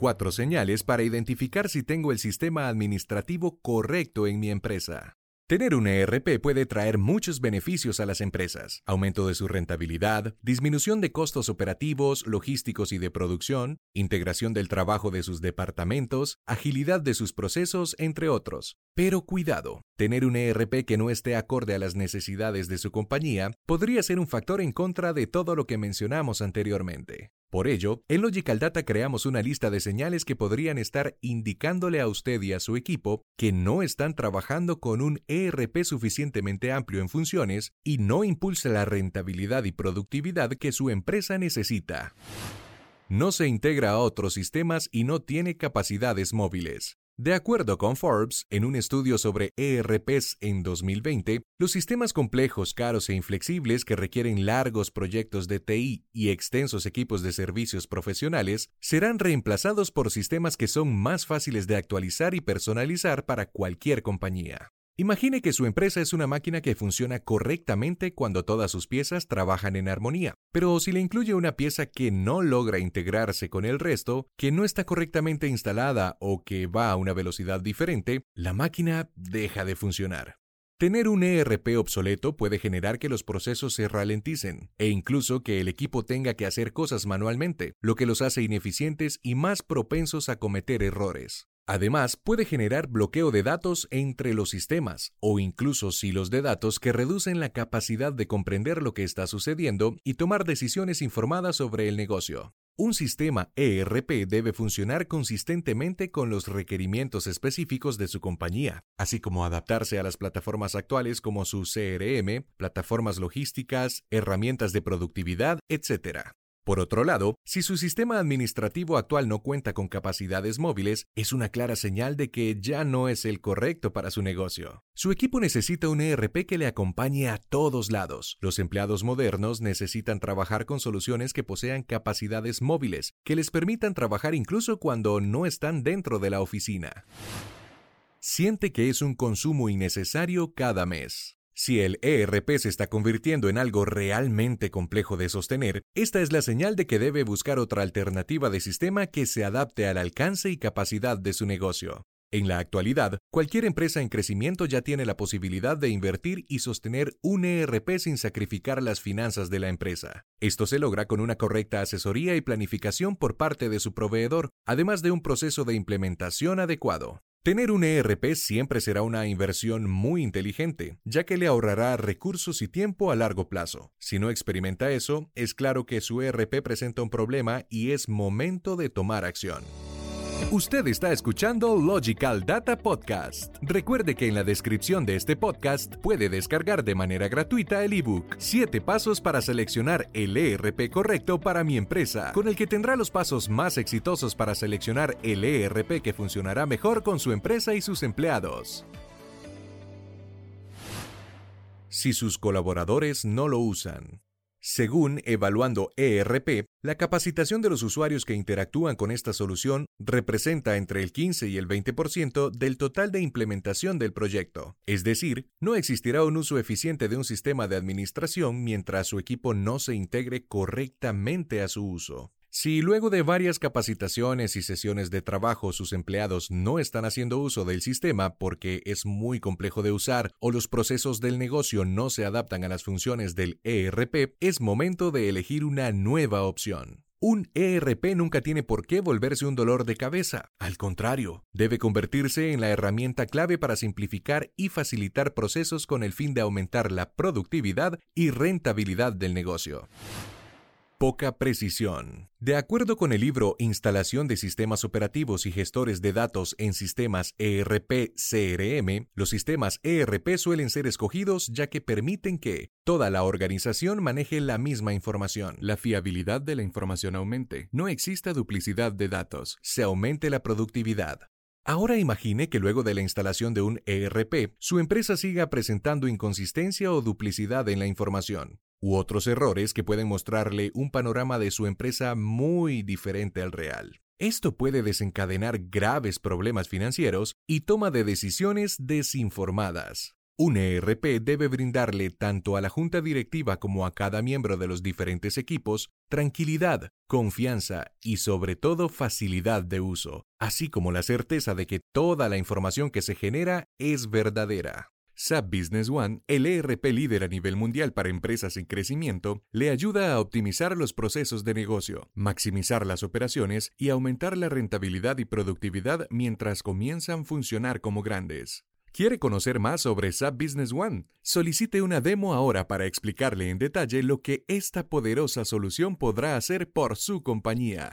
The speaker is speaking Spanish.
Cuatro señales para identificar si tengo el sistema administrativo correcto en mi empresa. Tener un ERP puede traer muchos beneficios a las empresas, aumento de su rentabilidad, disminución de costos operativos, logísticos y de producción, integración del trabajo de sus departamentos, agilidad de sus procesos, entre otros. Pero cuidado, tener un ERP que no esté acorde a las necesidades de su compañía podría ser un factor en contra de todo lo que mencionamos anteriormente. Por ello, en Logical Data creamos una lista de señales que podrían estar indicándole a usted y a su equipo que no están trabajando con un ERP suficientemente amplio en funciones y no impulsa la rentabilidad y productividad que su empresa necesita. No se integra a otros sistemas y no tiene capacidades móviles. De acuerdo con Forbes, en un estudio sobre ERPs en 2020, los sistemas complejos, caros e inflexibles que requieren largos proyectos de TI y extensos equipos de servicios profesionales serán reemplazados por sistemas que son más fáciles de actualizar y personalizar para cualquier compañía. Imagine que su empresa es una máquina que funciona correctamente cuando todas sus piezas trabajan en armonía, pero si le incluye una pieza que no logra integrarse con el resto, que no está correctamente instalada o que va a una velocidad diferente, la máquina deja de funcionar. Tener un ERP obsoleto puede generar que los procesos se ralenticen e incluso que el equipo tenga que hacer cosas manualmente, lo que los hace ineficientes y más propensos a cometer errores. Además, puede generar bloqueo de datos entre los sistemas o incluso silos de datos que reducen la capacidad de comprender lo que está sucediendo y tomar decisiones informadas sobre el negocio. Un sistema ERP debe funcionar consistentemente con los requerimientos específicos de su compañía, así como adaptarse a las plataformas actuales como su CRM, plataformas logísticas, herramientas de productividad, etc. Por otro lado, si su sistema administrativo actual no cuenta con capacidades móviles, es una clara señal de que ya no es el correcto para su negocio. Su equipo necesita un ERP que le acompañe a todos lados. Los empleados modernos necesitan trabajar con soluciones que posean capacidades móviles, que les permitan trabajar incluso cuando no están dentro de la oficina. Siente que es un consumo innecesario cada mes. Si el ERP se está convirtiendo en algo realmente complejo de sostener, esta es la señal de que debe buscar otra alternativa de sistema que se adapte al alcance y capacidad de su negocio. En la actualidad, cualquier empresa en crecimiento ya tiene la posibilidad de invertir y sostener un ERP sin sacrificar las finanzas de la empresa. Esto se logra con una correcta asesoría y planificación por parte de su proveedor, además de un proceso de implementación adecuado. Tener un ERP siempre será una inversión muy inteligente, ya que le ahorrará recursos y tiempo a largo plazo. Si no experimenta eso, es claro que su ERP presenta un problema y es momento de tomar acción. Usted está escuchando Logical Data Podcast. Recuerde que en la descripción de este podcast puede descargar de manera gratuita el ebook 7 pasos para seleccionar el ERP correcto para mi empresa, con el que tendrá los pasos más exitosos para seleccionar el ERP que funcionará mejor con su empresa y sus empleados. Si sus colaboradores no lo usan. Según Evaluando ERP, la capacitación de los usuarios que interactúan con esta solución representa entre el 15 y el 20% del total de implementación del proyecto. Es decir, no existirá un uso eficiente de un sistema de administración mientras su equipo no se integre correctamente a su uso. Si luego de varias capacitaciones y sesiones de trabajo sus empleados no están haciendo uso del sistema porque es muy complejo de usar o los procesos del negocio no se adaptan a las funciones del ERP, es momento de elegir una nueva opción. Un ERP nunca tiene por qué volverse un dolor de cabeza. Al contrario, debe convertirse en la herramienta clave para simplificar y facilitar procesos con el fin de aumentar la productividad y rentabilidad del negocio. Poca precisión. De acuerdo con el libro Instalación de sistemas operativos y gestores de datos en sistemas ERP-CRM, los sistemas ERP suelen ser escogidos ya que permiten que toda la organización maneje la misma información. La fiabilidad de la información aumente. No exista duplicidad de datos. Se aumente la productividad. Ahora imagine que luego de la instalación de un ERP, su empresa siga presentando inconsistencia o duplicidad en la información, u otros errores que pueden mostrarle un panorama de su empresa muy diferente al real. Esto puede desencadenar graves problemas financieros y toma de decisiones desinformadas. Un ERP debe brindarle tanto a la junta directiva como a cada miembro de los diferentes equipos tranquilidad, confianza y sobre todo facilidad de uso, así como la certeza de que toda la información que se genera es verdadera. SAP Business One, el ERP líder a nivel mundial para empresas en crecimiento, le ayuda a optimizar los procesos de negocio, maximizar las operaciones y aumentar la rentabilidad y productividad mientras comienzan a funcionar como grandes. ¿Quiere conocer más sobre SAP Business One? Solicite una demo ahora para explicarle en detalle lo que esta poderosa solución podrá hacer por su compañía.